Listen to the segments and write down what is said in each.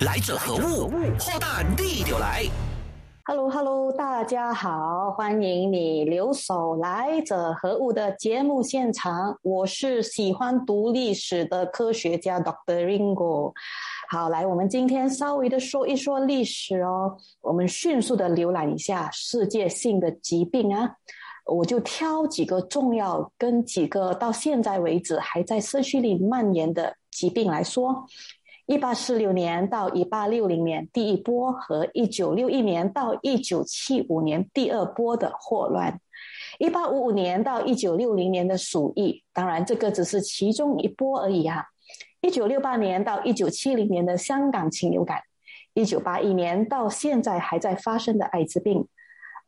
来者何物？祸大逆流来。Hello Hello，大家好，欢迎你留守来者何物的节目现场。我是喜欢读历史的科学家 Doctor Ringo。好，来，我们今天稍微的说一说历史哦。我们迅速的浏览一下世界性的疾病啊，我就挑几个重要跟几个到现在为止还在社区里蔓延的疾病来说。一八四六年到一八六零年第一波和一九六一年到一九七五年第二波的霍乱，一八五五年到一九六零年的鼠疫，当然这个只是其中一波而已啊。一九六八年到一九七零年的香港禽流感，一九八一年到现在还在发生的艾滋病，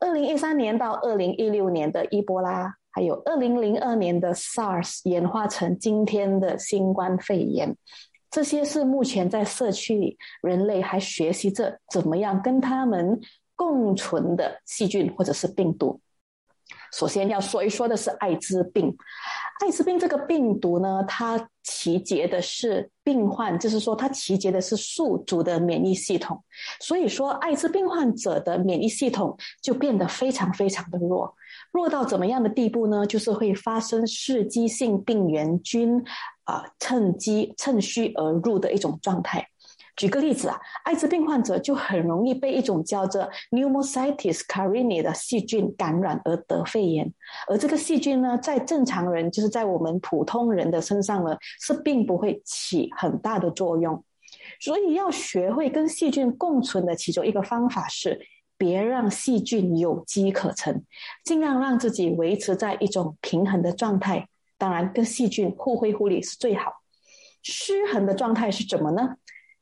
二零一三年到二零一六年的伊波拉，还有二零零二年的 SARS 演化成今天的新冠肺炎。这些是目前在社区里，人类还学习着怎么样跟他们共存的细菌或者是病毒。首先要说一说的是艾滋病。艾滋病这个病毒呢，它集结的是病患，就是说它集结的是宿主的免疫系统。所以说，艾滋病患者的免疫系统就变得非常非常的弱。弱到怎么样的地步呢？就是会发生噬激性病原菌。啊，趁机趁虚而入的一种状态。举个例子啊，艾滋病患者就很容易被一种叫做 Pneumocystis carini 的细菌感染而得肺炎，而这个细菌呢，在正常人，就是在我们普通人的身上呢，是并不会起很大的作用。所以要学会跟细菌共存的其中一个方法是，别让细菌有机可乘，尽量让自己维持在一种平衡的状态。当然，跟细菌互惠互利是最好。失衡的状态是怎么呢？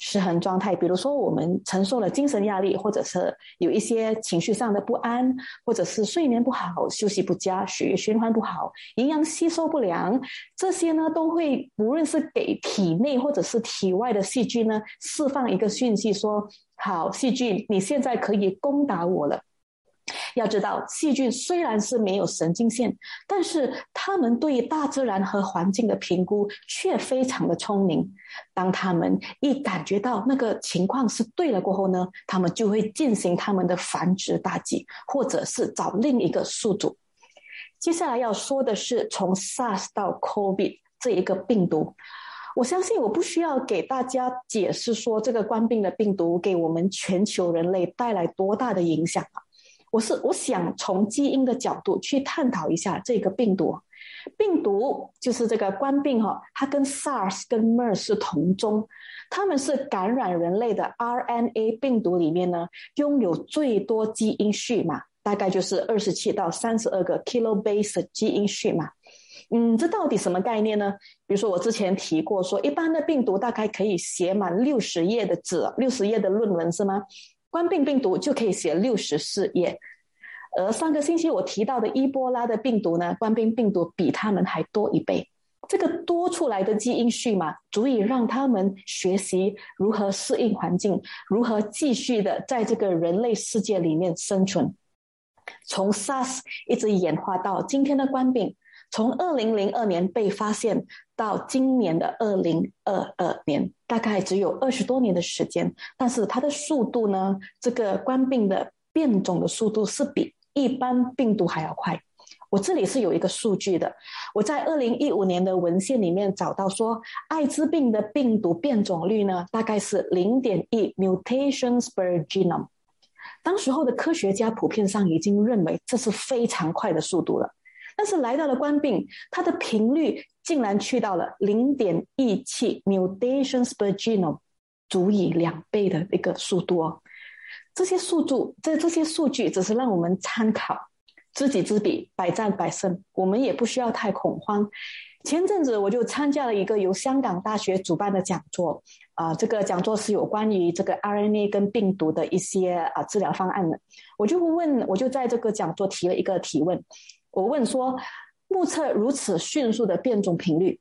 失衡状态，比如说我们承受了精神压力，或者是有一些情绪上的不安，或者是睡眠不好、休息不佳、血液循环不好、营养吸收不良，这些呢，都会无论是给体内或者是体外的细菌呢，释放一个讯息，说：好，细菌，你现在可以攻打我了。要知道，细菌虽然是没有神经线，但是它们对于大自然和环境的评估却非常的聪明。当它们一感觉到那个情况是对了过后呢，它们就会进行它们的繁殖大计，或者是找另一个宿主。接下来要说的是从 SARS 到 COVID 这一个病毒，我相信我不需要给大家解释说这个冠病的病毒给我们全球人类带来多大的影响了。我是我想从基因的角度去探讨一下这个病毒，病毒就是这个冠病哈，它跟 SARS 跟 MERS 是同宗，它们是感染人类的 RNA 病毒里面呢，拥有最多基因序码，大概就是二十七到三十二个 kilobase 基因序码。嗯，这到底什么概念呢？比如说我之前提过说，一般的病毒大概可以写满六十页的纸，六十页的论文是吗？冠病病毒就可以写六十四页，而上个星期我提到的伊波拉的病毒呢，冠病病毒比他们还多一倍。这个多出来的基因序码，足以让他们学习如何适应环境，如何继续的在这个人类世界里面生存。从 SARS 一直演化到今天的冠病。从二零零二年被发现到今年的二零二二年，大概只有二十多年的时间。但是它的速度呢？这个冠病的变种的速度是比一般病毒还要快。我这里是有一个数据的，我在二零一五年的文献里面找到说，艾滋病的病毒变种率呢，大概是零点一 mutations per genome。当时候的科学家普遍上已经认为这是非常快的速度了。但是来到了冠病，它的频率竟然去到了零点一七 mutations per genome，足以两倍的一个速度哦。这些数据，这这些数据只是让我们参考，知己知彼，百战百胜，我们也不需要太恐慌。前阵子我就参加了一个由香港大学主办的讲座，啊，这个讲座是有关于这个 RNA 跟病毒的一些啊治疗方案的。我就问，我就在这个讲座提了一个提问。我问说：目测如此迅速的变种频率，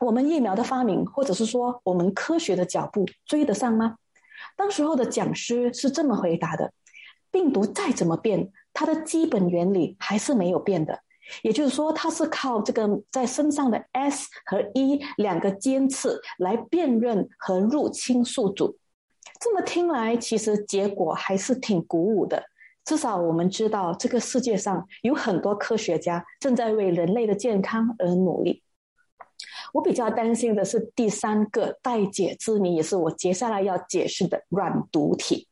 我们疫苗的发明，或者是说我们科学的脚步追得上吗？当时候的讲师是这么回答的：病毒再怎么变，它的基本原理还是没有变的。也就是说，它是靠这个在身上的 S 和 E 两个尖刺来辨认和入侵宿主。这么听来，其实结果还是挺鼓舞的。至少我们知道，这个世界上有很多科学家正在为人类的健康而努力。我比较担心的是第三个待解之谜，也是我接下来要解释的软毒体。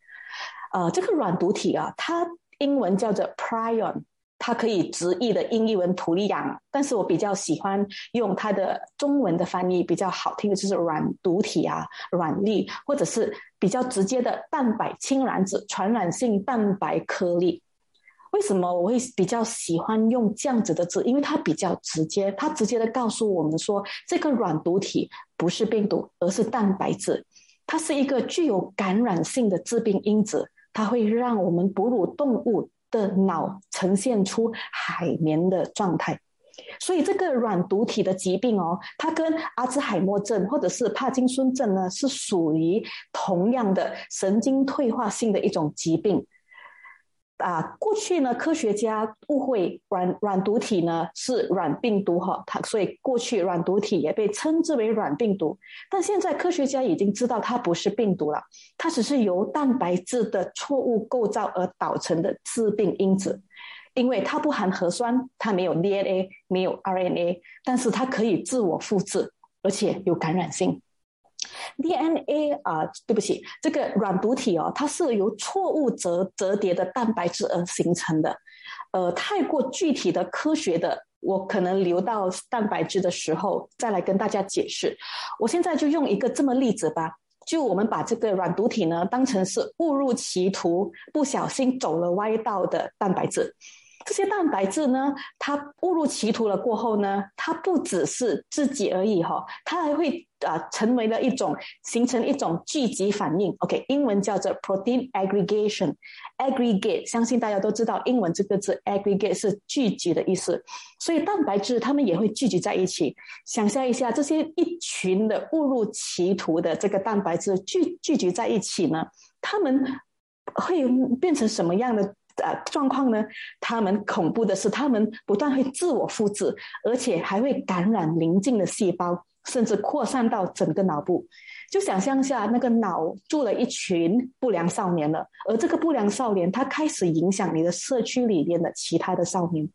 呃，这个软毒体啊，它英文叫做 prion。它可以直译的英译文土利养，但是我比较喜欢用它的中文的翻译，比较好听的就是软毒体啊、软粒，或者是比较直接的蛋白氢染子、传染性蛋白颗粒。为什么我会比较喜欢用这样子的字？因为它比较直接，它直接的告诉我们说，这个软毒体不是病毒，而是蛋白质，它是一个具有感染性的致病因子，它会让我们哺乳动物。的脑呈现出海绵的状态，所以这个软毒体的疾病哦，它跟阿兹海默症或者是帕金森症呢，是属于同样的神经退化性的一种疾病。啊，过去呢，科学家误会软软毒体呢是软病毒哈，它所以过去软毒体也被称之为软病毒。但现在科学家已经知道它不是病毒了，它只是由蛋白质的错误构造而导成的致病因子，因为它不含核酸，它没有 DNA，没有 RNA，但是它可以自我复制，而且有感染性。DNA 啊，对不起，这个软毒体哦，它是由错误折折叠的蛋白质而形成的。呃，太过具体的科学的，我可能留到蛋白质的时候再来跟大家解释。我现在就用一个这么例子吧，就我们把这个软毒体呢当成是误入歧途、不小心走了歪道的蛋白质。这些蛋白质呢，它误入歧途了过后呢，它不只是自己而已哈，它还会啊成为了一种形成一种聚集反应。OK，英文叫做 protein aggregation，aggregate，相信大家都知道英文这个字 aggregate 是聚集的意思，所以蛋白质它们也会聚集在一起。想象一下，这些一群的误入歧途的这个蛋白质聚聚集在一起呢，它们会变成什么样的？呃，状况呢？他们恐怖的是，他们不断会自我复制，而且还会感染邻近的细胞，甚至扩散到整个脑部。就想象下，那个脑住了一群不良少年了，而这个不良少年他开始影响你的社区里面的其他的少年。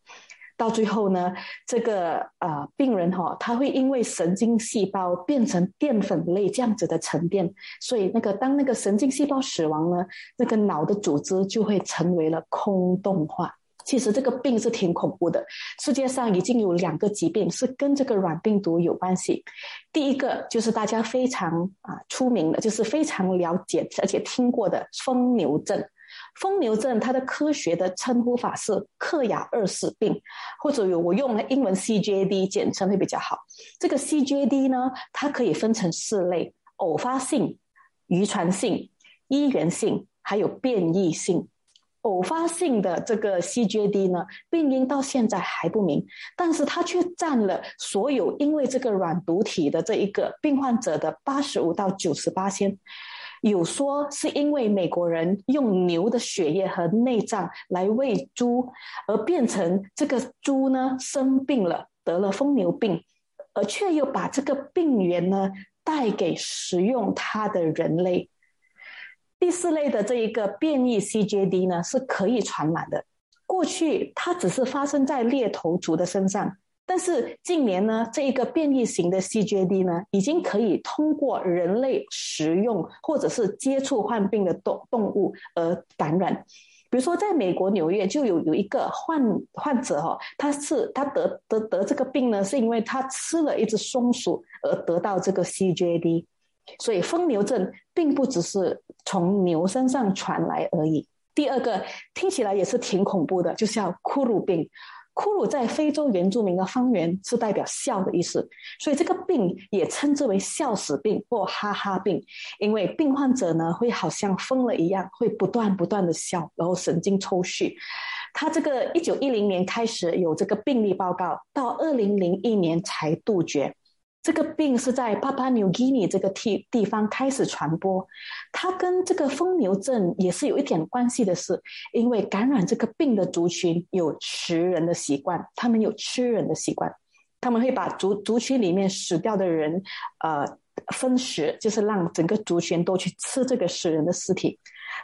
到最后呢，这个呃病人哈，他会因为神经细胞变成淀粉类这样子的沉淀，所以那个当那个神经细胞死亡呢，那个脑的组织就会成为了空洞化。其实这个病是挺恐怖的。世界上已经有两个疾病是跟这个软病毒有关系，第一个就是大家非常啊出名的，就是非常了解而且听过的疯牛症。疯牛症，它的科学的称呼法是克雅二氏病，或者有我用英文 CJD 简称会比较好。这个 CJD 呢，它可以分成四类：偶发性、遗传性、医源性，还有变异性。偶发性的这个 CJD 呢，病因到现在还不明，但是它却占了所有因为这个软毒体的这一个病患者的八十五到九十八先。有说是因为美国人用牛的血液和内脏来喂猪，而变成这个猪呢生病了，得了疯牛病，而却又把这个病源呢带给食用它的人类。第四类的这一个变异 CJD 呢是可以传染的，过去它只是发生在猎头族的身上。但是近年呢，这一个变异型的 CJD 呢，已经可以通过人类食用或者是接触患病的动动物而感染。比如说，在美国纽约就有有一个患患者哈，他是他得得得这个病呢，是因为他吃了一只松鼠而得到这个 CJD。所以疯牛症并不只是从牛身上传来而已。第二个听起来也是挺恐怖的，就叫骷髅病。骷髅在非洲原住民的方言是代表笑的意思，所以这个病也称之为笑死病或哈哈病，因为病患者呢会好像疯了一样，会不断不断的笑，然后神经抽搐。他这个一九一零年开始有这个病例报告，到二零零一年才杜绝。这个病是在巴巴纽几尼这个地地方开始传播，它跟这个疯牛症也是有一点关系的，是因为感染这个病的族群有吃人的习惯，他们有吃人的习惯，他们会把族族群里面死掉的人，呃分食，就是让整个族群都去吃这个死人的尸体。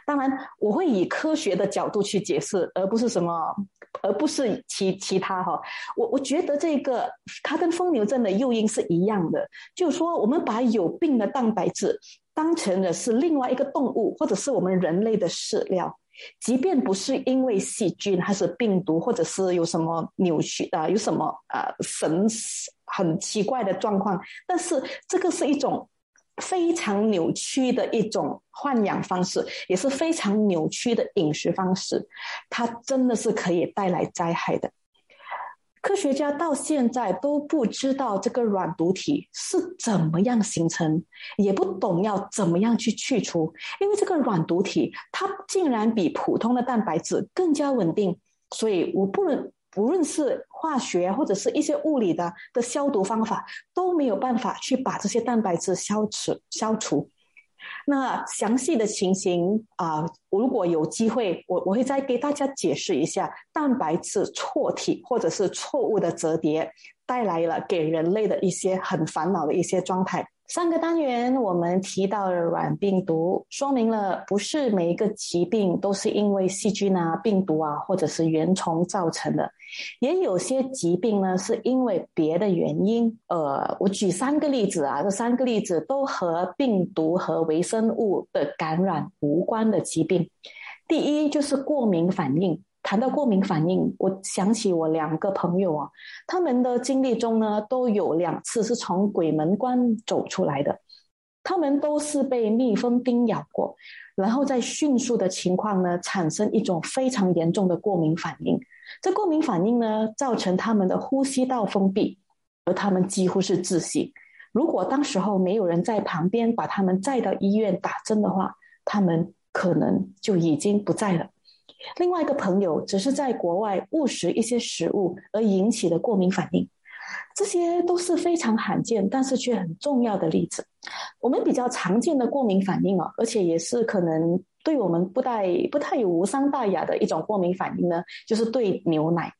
当然，我会以科学的角度去解释，而不是什么，而不是其其他哈。我我觉得这个它跟疯牛症的诱因是一样的，就是说我们把有病的蛋白质当成的是另外一个动物或者是我们人类的饲料，即便不是因为细菌还是病毒，或者是有什么扭曲啊，有什么啊神很奇怪的状况，但是这个是一种。非常扭曲的一种豢养方式，也是非常扭曲的饮食方式，它真的是可以带来灾害的。科学家到现在都不知道这个软毒体是怎么样形成，也不懂要怎么样去去除，因为这个软毒体它竟然比普通的蛋白质更加稳定，所以我不能。不论是化学或者是一些物理的的消毒方法，都没有办法去把这些蛋白质消除消除。那详细的情形啊，如果有机会，我我会再给大家解释一下蛋白质错体或者是错误的折叠带来了给人类的一些很烦恼的一些状态。上个单元我们提到了软病毒，说明了不是每一个疾病都是因为细菌啊、病毒啊或者是原虫造成的，也有些疾病呢是因为别的原因。呃，我举三个例子啊，这三个例子都和病毒和微生物的感染无关的疾病。第一就是过敏反应。谈到过敏反应，我想起我两个朋友啊，他们的经历中呢，都有两次是从鬼门关走出来的。他们都是被蜜蜂叮咬过，然后在迅速的情况呢，产生一种非常严重的过敏反应。这过敏反应呢，造成他们的呼吸道封闭，而他们几乎是窒息。如果当时候没有人在旁边把他们载到医院打针的话，他们可能就已经不在了。另外一个朋友只是在国外误食一些食物而引起的过敏反应，这些都是非常罕见但是却很重要的例子。我们比较常见的过敏反应啊，而且也是可能对我们不太不太有无伤大雅的一种过敏反应呢，就是对牛奶。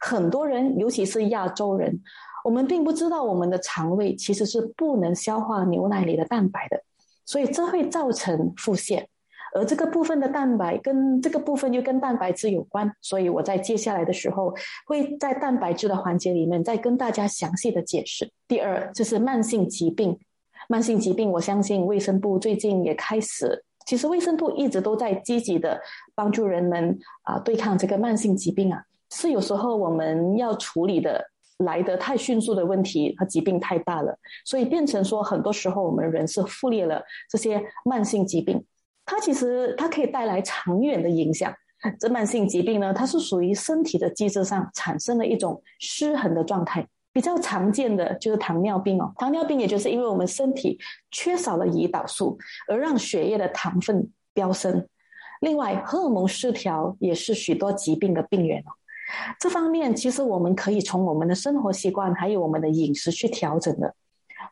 很多人，尤其是亚洲人，我们并不知道我们的肠胃其实是不能消化牛奶里的蛋白的，所以这会造成腹泻。而这个部分的蛋白跟这个部分又跟蛋白质有关，所以我在接下来的时候会在蛋白质的环节里面再跟大家详细的解释。第二就是慢性疾病，慢性疾病，我相信卫生部最近也开始，其实卫生部一直都在积极的帮助人们啊对抗这个慢性疾病啊，是有时候我们要处理的来得太迅速的问题和疾病太大了，所以变成说很多时候我们人是忽略了这些慢性疾病。它其实它可以带来长远的影响。这慢性疾病呢，它是属于身体的机制上产生的一种失衡的状态。比较常见的就是糖尿病哦，糖尿病也就是因为我们身体缺少了胰岛素，而让血液的糖分飙升。另外，荷尔蒙失调也是许多疾病的病源哦。这方面其实我们可以从我们的生活习惯还有我们的饮食去调整的。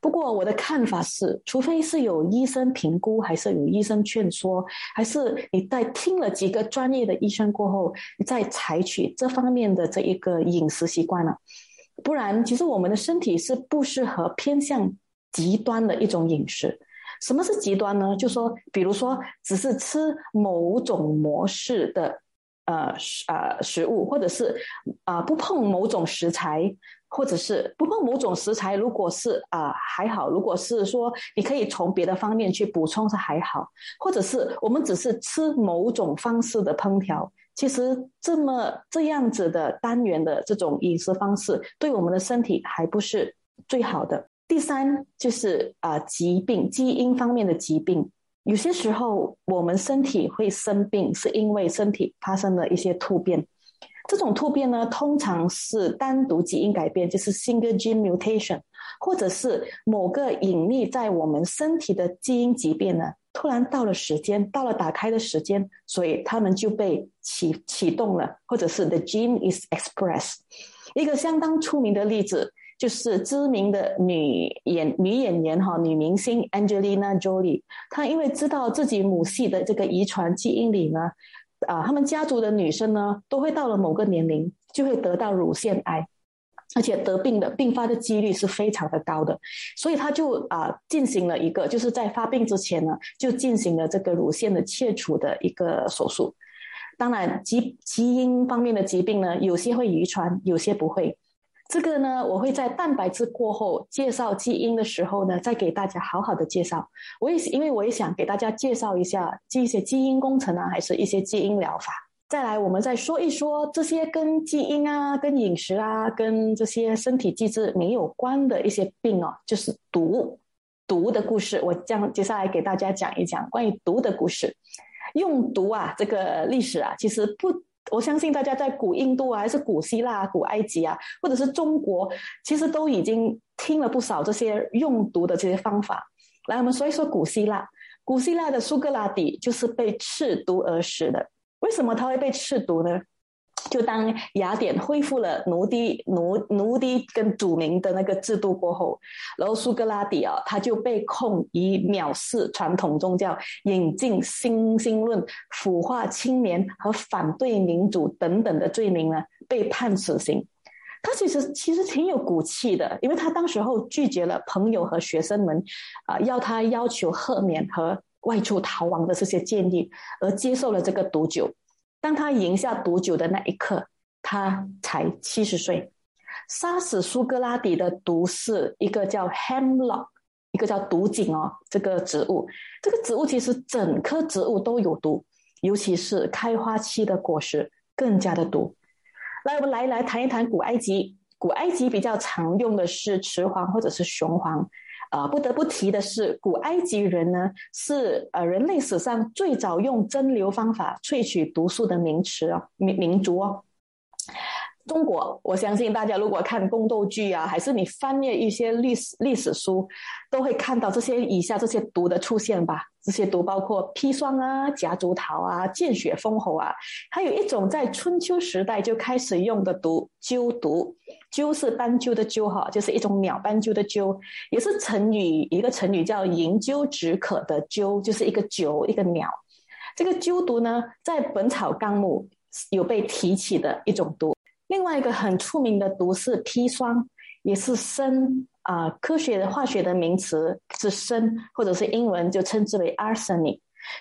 不过我的看法是，除非是有医生评估，还是有医生劝说，还是你在听了几个专业的医生过后，你再采取这方面的这一个饮食习惯了。不然，其实我们的身体是不适合偏向极端的一种饮食。什么是极端呢？就说，比如说，只是吃某种模式的呃食呃食物，或者是啊不碰某种食材。或者是不碰某种食材，如果是啊还好；如果是说你可以从别的方面去补充是还好，或者是我们只是吃某种方式的烹调，其实这么这样子的单元的这种饮食方式，对我们的身体还不是最好的。第三就是啊疾病，基因方面的疾病，有些时候我们身体会生病，是因为身体发生了一些突变。这种突变呢，通常是单独基因改变，就是 single gene mutation，或者是某个隐匿在我们身体的基因疾病呢，突然到了时间，到了打开的时间，所以他们就被启启动了，或者是 the gene is expressed。一个相当出名的例子就是知名的女演女演员哈女明星 Angelina Jolie，她因为知道自己母系的这个遗传基因里呢。啊，他们家族的女生呢，都会到了某个年龄就会得到乳腺癌。而且得病的并发的几率是非常的高的，所以他就啊进行了一个，就是在发病之前呢，就进行了这个乳腺的切除的一个手术。当然，基基因方面的疾病呢，有些会遗传，有些不会。这个呢，我会在蛋白质过后介绍基因的时候呢，再给大家好好的介绍。我也因为我也想给大家介绍一下这些基因工程啊，还是一些基因疗法。再来，我们再说一说这些跟基因啊、跟饮食啊、跟这些身体机制没有关的一些病哦，就是毒毒的故事。我将接下来给大家讲一讲关于毒的故事。用毒啊，这个历史啊，其实不，我相信大家在古印度啊，还是古希腊、古埃及啊，或者是中国，其实都已经听了不少这些用毒的这些方法。来，我们说一说古希腊。古希腊的苏格拉底就是被赤毒而死的。为什么他会被赤毒呢？就当雅典恢复了奴隶奴奴隶跟主民的那个制度过后，然后苏格拉底啊，他就被控以藐视传统宗教、引进新兴论、腐化青年和反对民主等等的罪名呢，被判死刑。他其实其实挺有骨气的，因为他当时候拒绝了朋友和学生们啊要他要求赦免和。外出逃亡的这些建议，而接受了这个毒酒。当他饮下毒酒的那一刻，他才七十岁。杀死苏格拉底的毒是一个叫 hemlock，一个叫毒锦哦，这个植物。这个植物其实整棵植物都有毒，尤其是开花期的果实更加的毒。来，我们来来谈一谈古埃及。古埃及比较常用的是雌黄或者是雄黄。啊，不得不提的是，古埃及人呢是呃人类史上最早用蒸馏方法萃取毒素的名词哦，民民族哦。中国，我相信大家如果看宫斗剧啊，还是你翻阅一些历史历史书，都会看到这些以下这些毒的出现吧。这些毒包括砒霜啊、夹竹桃啊、见血封喉啊，还有一种在春秋时代就开始用的毒——鸠毒。鸠是斑鸠的鸠哈，就是一种鸟斑鸠的鸠，也是成语一个成语叫“饮鸠止渴”的鸠，就是一个酒一个鸟。这个鸠毒呢，在《本草纲目》有被提起的一种毒。另外一个很出名的毒是砒霜，也是砷啊，科学的化学的名词是砷，或者是英文就称之为 arsenic。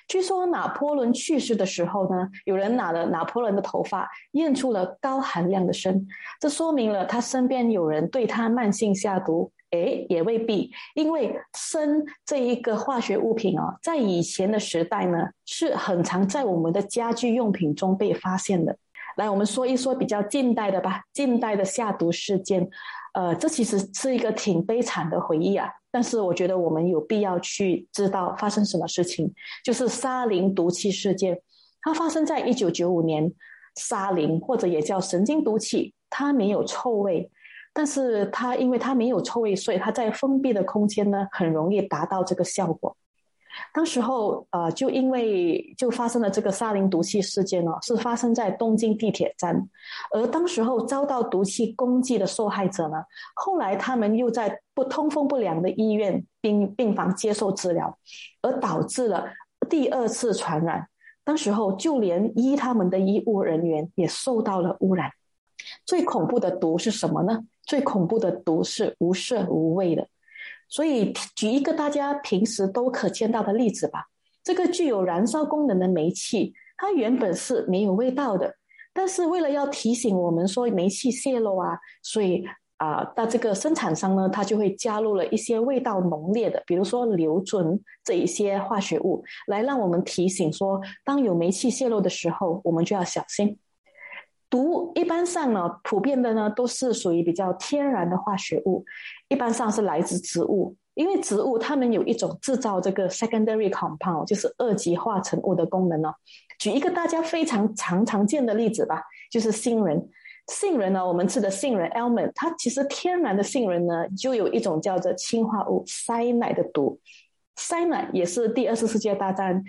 据说拿破仑去世的时候呢，有人拿了拿破仑的头发验出了高含量的砷，这说明了他身边有人对他慢性下毒。诶，也未必，因为砷这一个化学物品哦，在以前的时代呢，是很常在我们的家居用品中被发现的。来，我们说一说比较近代的吧。近代的下毒事件，呃，这其实是一个挺悲惨的回忆啊。但是我觉得我们有必要去知道发生什么事情，就是沙林毒气事件。它发生在一九九五年，沙林或者也叫神经毒气，它没有臭味，但是它因为它没有臭味，所以它在封闭的空间呢，很容易达到这个效果。当时候，呃，就因为就发生了这个沙林毒气事件呢，是发生在东京地铁站，而当时候遭到毒气攻击的受害者呢，后来他们又在不通风不良的医院病病房接受治疗，而导致了第二次传染。当时候就连医他们的医务人员也受到了污染。最恐怖的毒是什么呢？最恐怖的毒是无色无味的。所以，举一个大家平时都可见到的例子吧。这个具有燃烧功能的煤气，它原本是没有味道的。但是，为了要提醒我们说煤气泄漏啊，所以啊，那这个生产商呢，他就会加入了一些味道浓烈的，比如说硫醇这一些化学物，来让我们提醒说，当有煤气泄漏的时候，我们就要小心。毒一般上呢，普遍的呢都是属于比较天然的化学物，一般上是来自植物，因为植物它们有一种制造这个 secondary compound，就是二级化成物的功能呢。举一个大家非常常常见的例子吧，就是杏仁。杏仁呢，我们吃的杏仁 almond，它其实天然的杏仁呢，就有一种叫做氰化物塞奶的毒，塞奶也是第二次世界大战。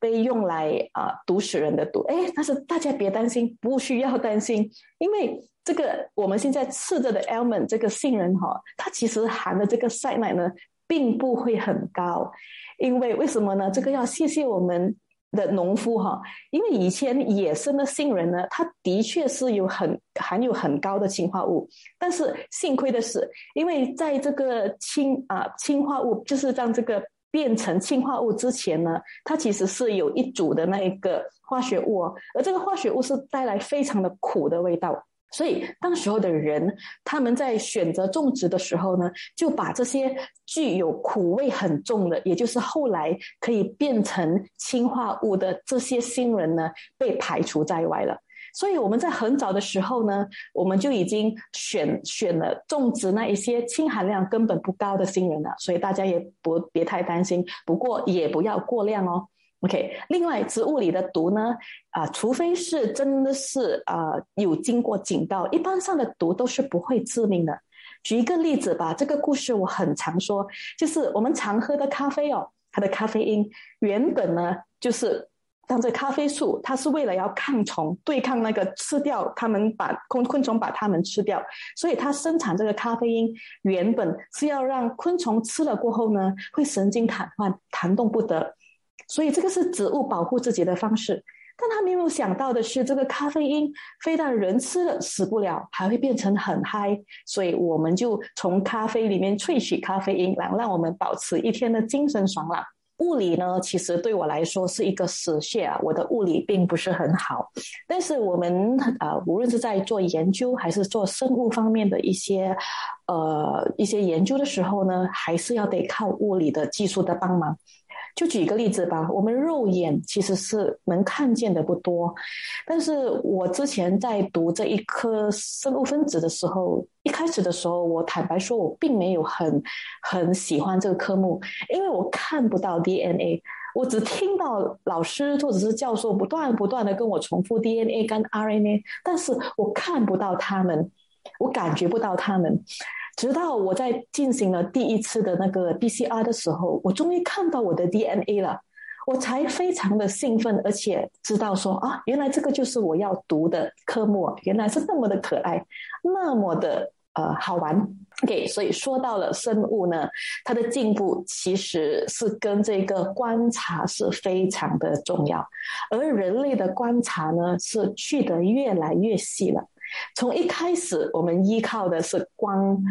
被用来啊毒死人的毒，哎，但是大家别担心，不需要担心，因为这个我们现在吃着的 almond 这个杏仁哈，它其实含的这个塞奶呢，并不会很高，因为为什么呢？这个要谢谢我们的农夫哈，因为以前野生的杏仁呢，它的确是有很含有很高的氰化物，但是幸亏的是，因为在这个氢啊氰化物就是让这个变成氰化物之前呢，它其实是有一组的那一个化学物，哦而这个化学物是带来非常的苦的味道。所以，当时候的人他们在选择种植的时候呢，就把这些具有苦味很重的，也就是后来可以变成氰化物的这些新人呢，被排除在外了。所以我们在很早的时候呢，我们就已经选选了种植那一些氢含量根本不高的新人了。所以大家也不别太担心，不过也不要过量哦。OK，另外植物里的毒呢，啊，除非是真的是啊有经过警告，一般上的毒都是不会致命的。举一个例子吧，这个故事我很常说，就是我们常喝的咖啡哦，它的咖啡因原本呢就是当这咖啡树，它是为了要抗虫，对抗那个吃掉它们把昆昆虫把它们吃掉，所以它生产这个咖啡因原本是要让昆虫吃了过后呢，会神经瘫痪，弹动不得。所以这个是植物保护自己的方式，但他没有想到的是，这个咖啡因非但人吃了死不了，还会变成很嗨。所以我们就从咖啡里面萃取咖啡因，来让我们保持一天的精神爽朗。物理呢，其实对我来说是一个死穴啊，我的物理并不是很好。但是我们啊，无论是在做研究还是做生物方面的一些呃一些研究的时候呢，还是要得靠物理的技术的帮忙。就举一个例子吧，我们肉眼其实是能看见的不多，但是我之前在读这一科生物分子的时候，一开始的时候，我坦白说，我并没有很很喜欢这个科目，因为我看不到 DNA，我只听到老师或者是教授不断不断的跟我重复 DNA 跟 RNA，但是我看不到他们，我感觉不到他们。直到我在进行了第一次的那个 BCR 的时候，我终于看到我的 DNA 了，我才非常的兴奋，而且知道说啊，原来这个就是我要读的科目，原来是那么的可爱，那么的呃好玩。OK，所以说到了生物呢，它的进步其实是跟这个观察是非常的重要，而人类的观察呢是去得越来越细了。从一开始，我们依靠的是光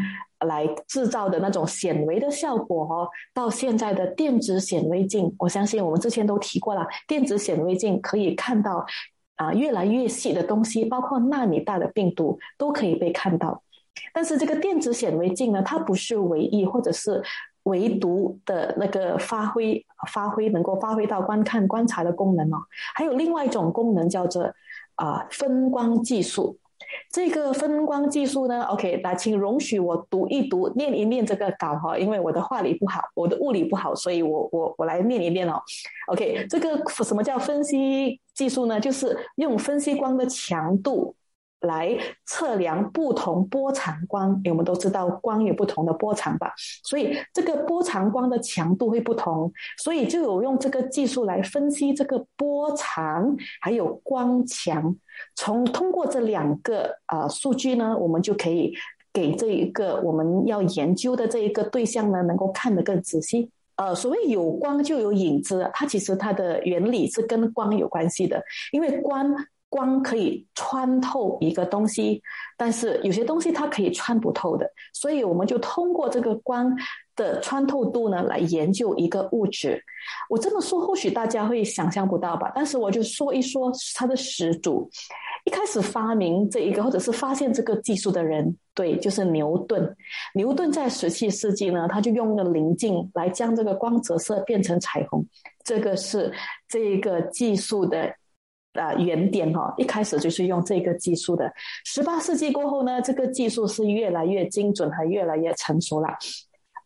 来制造的那种显微的效果哦，到现在的电子显微镜，我相信我们之前都提过了，电子显微镜可以看到啊越来越细的东西，包括纳米大的病毒都可以被看到。但是这个电子显微镜呢，它不是唯一或者是唯独的那个发挥发挥能够发挥到观看观察的功能哦，还有另外一种功能叫做啊分光技术。这个分光技术呢？OK，那请容许我读一读、念一念这个稿哈，因为我的话理不好，我的物理不好，所以我我我来念一念哦。OK，这个什么叫分析技术呢？就是用分析光的强度。来测量不同波长光，我们都知道光有不同的波长吧，所以这个波长光的强度会不同，所以就有用这个技术来分析这个波长还有光强，从通过这两个啊数据呢，我们就可以给这一个我们要研究的这一个对象呢，能够看得更仔细。呃，所谓有光就有影子，它其实它的原理是跟光有关系的，因为光。光可以穿透一个东西，但是有些东西它可以穿不透的，所以我们就通过这个光的穿透度呢来研究一个物质。我这么说或许大家会想象不到吧，但是我就说一说它的始祖。一开始发明这一个或者是发现这个技术的人，对，就是牛顿。牛顿在十七世纪呢，他就用了棱镜来将这个光折射变成彩虹，这个是这一个技术的。啊，原点哈，一开始就是用这个技术的。十八世纪过后呢，这个技术是越来越精准和越来越成熟了。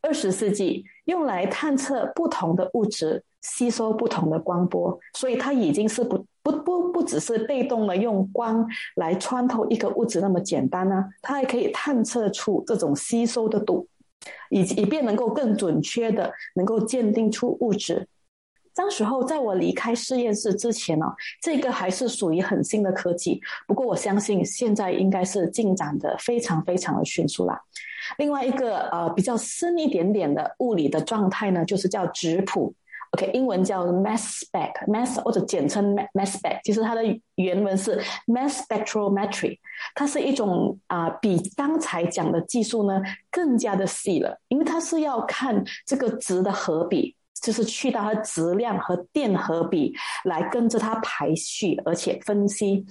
二十世纪用来探测不同的物质吸收不同的光波，所以它已经是不不不不只是被动的用光来穿透一个物质那么简单呢，它还可以探测出这种吸收的度，以以便能够更准确的能够鉴定出物质。当时候，在我离开实验室之前呢，这个还是属于很新的科技。不过，我相信现在应该是进展的非常非常的迅速啦。另外一个呃比较深一点点的物理的状态呢，就是叫质谱 OK，英文叫 mass spec，mass 或者简称 mass spec，其实它的原文是 mass spectrometry，它是一种啊比刚才讲的技术呢更加的细了，因为它是要看这个值的和比，就是去到它质量和电荷比来跟着它排序，而且分析。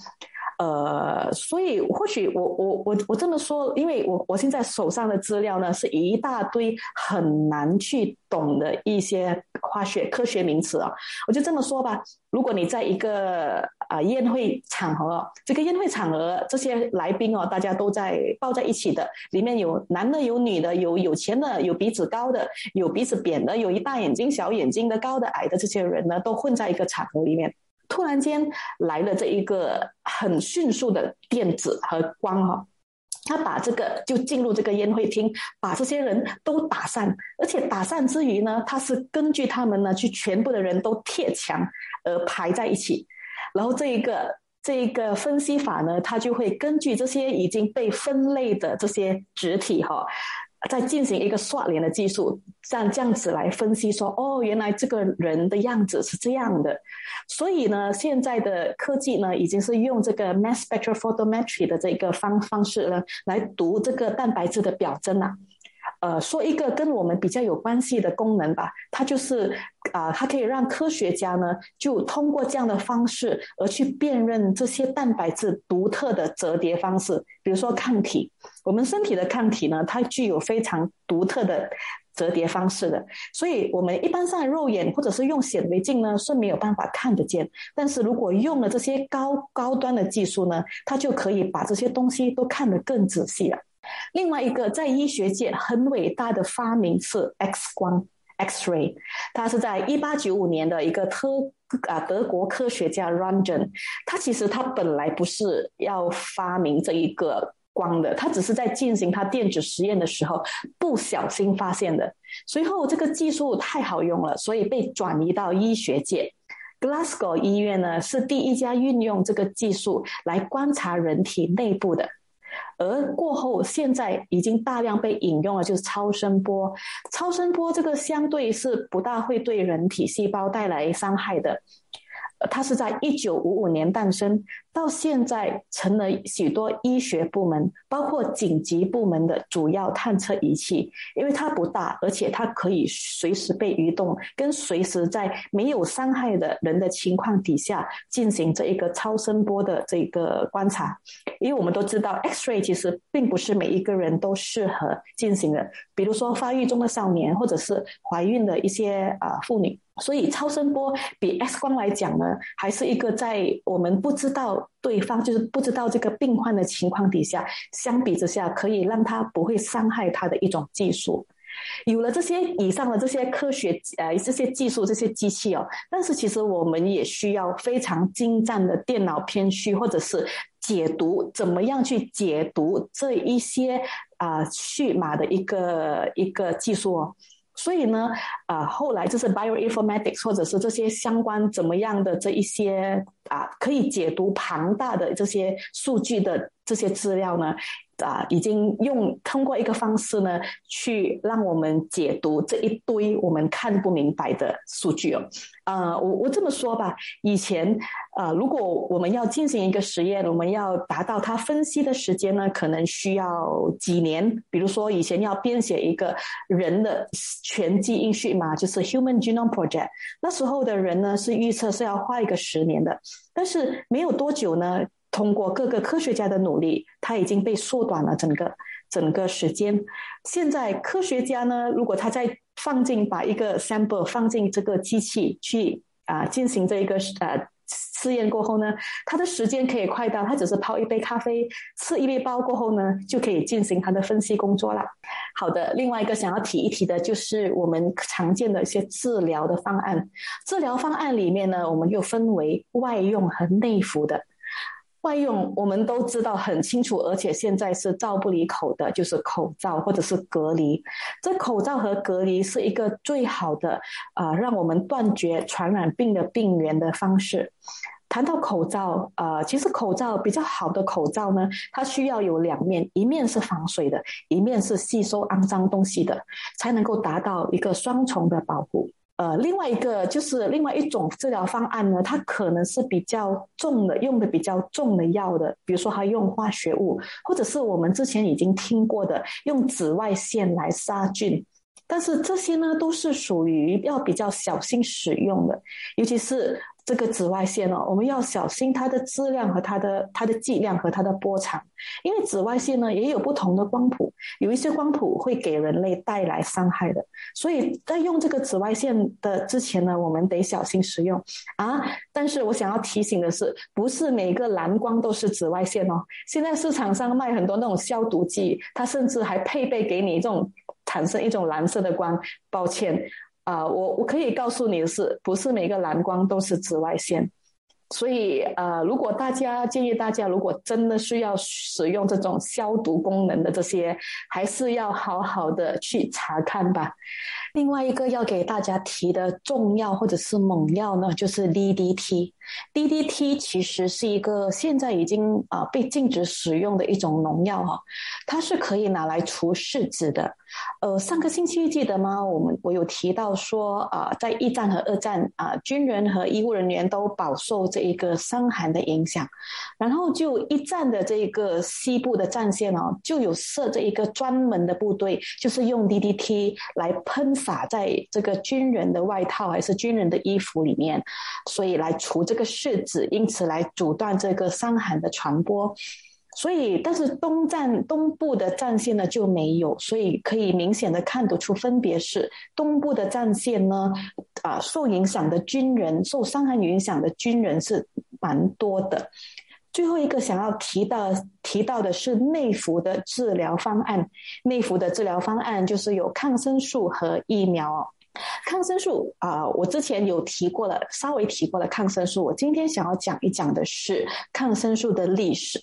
呃，所以或许我我我我这么说，因为我我现在手上的资料呢是一大堆很难去懂的一些化学科学名词啊，我就这么说吧。如果你在一个啊宴会场合，这个宴会场合这些来宾哦，大家都在抱在一起的，里面有男的有女的，有有钱的，有鼻子高的，有鼻子扁的，有一大眼睛小眼睛的，高的矮的，这些人呢都混在一个场合里面。突然间来了这一个很迅速的电子和光哈，他把这个就进入这个宴会厅，把这些人都打散，而且打散之余呢，他是根据他们呢去全部的人都贴墙而排在一起，然后这一个这一个分析法呢，他就会根据这些已经被分类的这些质体哈。再进行一个刷脸的技术，像这样子来分析说，哦，原来这个人的样子是这样的。所以呢，现在的科技呢，已经是用这个 mass spectrophotometry 的这个方方式呢，来读这个蛋白质的表征了。呃，说一个跟我们比较有关系的功能吧，它就是啊，它可以让科学家呢，就通过这样的方式而去辨认这些蛋白质独特的折叠方式。比如说抗体，我们身体的抗体呢，它具有非常独特的折叠方式的，所以我们一般上肉眼或者是用显微镜呢是没有办法看得见。但是如果用了这些高高端的技术呢，它就可以把这些东西都看得更仔细了。另外一个在医学界很伟大的发明是 X 光 （X-ray），它是在一八九五年的一个特啊德国科学家 Röntgen，他其实他本来不是要发明这一个光的，他只是在进行他电子实验的时候不小心发现的。随后这个技术太好用了，所以被转移到医学界。Glasgow 医院呢是第一家运用这个技术来观察人体内部的。而过后，现在已经大量被引用了，就是超声波。超声波这个相对是不大会对人体细胞带来伤害的。它是在一九五五年诞生，到现在成了许多医学部门，包括紧急部门的主要探测仪器。因为它不大，而且它可以随时被移动，跟随时在没有伤害的人的情况底下进行这一个超声波的这个观察。因为我们都知道，X-ray 其实并不是每一个人都适合进行的，比如说发育中的少年，或者是怀孕的一些啊妇女。所以超声波比 X 光来讲呢，还是一个在我们不知道对方，就是不知道这个病患的情况底下，相比之下可以让他不会伤害他的一种技术。有了这些以上的这些科学呃这些技术这些机器哦，但是其实我们也需要非常精湛的电脑偏序或者是解读，怎么样去解读这一些啊序码的一个一个技术哦。所以呢，啊，后来就是 bioinformatics 或者是这些相关怎么样的这一些啊，可以解读庞大的这些数据的这些资料呢。啊，已经用通过一个方式呢，去让我们解读这一堆我们看不明白的数据哦。呃，我我这么说吧，以前呃，如果我们要进行一个实验，我们要达到它分析的时间呢，可能需要几年。比如说以前要编写一个人的全基因序码，就是 Human Genome Project，那时候的人呢是预测是要花一个十年的，但是没有多久呢。通过各个科学家的努力，它已经被缩短了整个整个时间。现在科学家呢，如果他再放进把一个 sample 放进这个机器去啊进行这一个呃试验过后呢，他的时间可以快到，他只是泡一杯咖啡，吃一粒包过后呢，就可以进行他的分析工作了。好的，另外一个想要提一提的就是我们常见的一些治疗的方案。治疗方案里面呢，我们又分为外用和内服的。外用我们都知道很清楚，而且现在是罩不离口的，就是口罩或者是隔离。这口罩和隔离是一个最好的啊，让我们断绝传染病的病源的方式。谈到口罩，呃，其实口罩比较好的口罩呢，它需要有两面，一面是防水的，一面是吸收肮脏东西的，才能够达到一个双重的保护。呃，另外一个就是另外一种治疗方案呢，它可能是比较重的，用的比较重的药的，比如说它用化学物，或者是我们之前已经听过的用紫外线来杀菌。但是这些呢，都是属于要比较小心使用的，尤其是。这个紫外线哦，我们要小心它的质量和它的它的剂量和它的波长，因为紫外线呢也有不同的光谱，有一些光谱会给人类带来伤害的，所以在用这个紫外线的之前呢，我们得小心使用啊。但是我想要提醒的是，不是每个蓝光都是紫外线哦。现在市场上卖很多那种消毒剂，它甚至还配备给你这种产生一种蓝色的光。抱歉。啊，我我可以告诉你的是，不是每个蓝光都是紫外线，所以呃，如果大家建议大家，如果真的需要使用这种消毒功能的这些，还是要好好的去查看吧。另外一个要给大家提的重要或者是猛药呢，就是 DDT。DDT 其实是一个现在已经啊被禁止使用的一种农药哈，它是可以拿来除虱子的。呃，上个星期记得吗？我们我有提到说啊，在一战和二战啊，军人和医务人员都饱受这一个伤寒的影响，然后就一战的这个西部的战线哦，就有设这一个专门的部队，就是用 DDT 来喷洒在这个军人的外套还是军人的衣服里面，所以来除这。个柿子，因此来阻断这个伤寒的传播。所以，但是东战东部的战线呢就没有，所以可以明显的看得出分别是东部的战线呢，啊，受影响的军人，受伤寒影响的军人是蛮多的。最后一个想要提到提到的是内服的治疗方案，内服的治疗方案就是有抗生素和疫苗。抗生素啊，我之前有提过了，稍微提过了抗生素。我今天想要讲一讲的是抗生素的历史。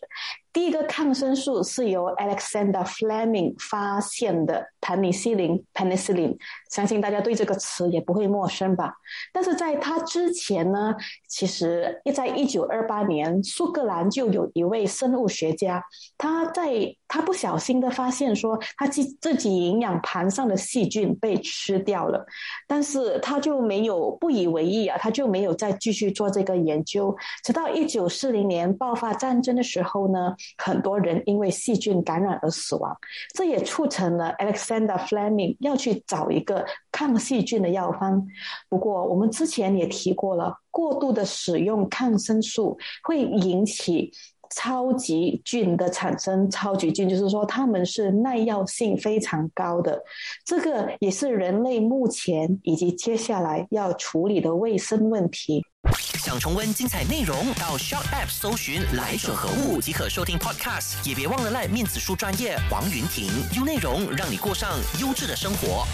第一个抗生素是由 Alexander Fleming 发现的盘尼西林 （penicillin），相信大家对这个词也不会陌生吧？但是在他之前呢，其实在一九二八年，苏格兰就有一位生物学家，他在他不小心的发现说，他自自己营养盘上的细菌被吃掉了，但是他就没有不以为意啊，他就没有再继续做这个研究，直到一九四零年爆发战争的时候呢。很多人因为细菌感染而死亡，这也促成了 Alexander Fleming 要去找一个抗细菌的药方。不过，我们之前也提过了，过度的使用抗生素会引起超级菌的产生。超级菌就是说，它们是耐药性非常高的。这个也是人类目前以及接下来要处理的卫生问题。想重温精彩内容，到 Shop App 搜寻“来者何物”即可收听 Podcast。也别忘了赖面子书专业王云婷，用内容让你过上优质的生活。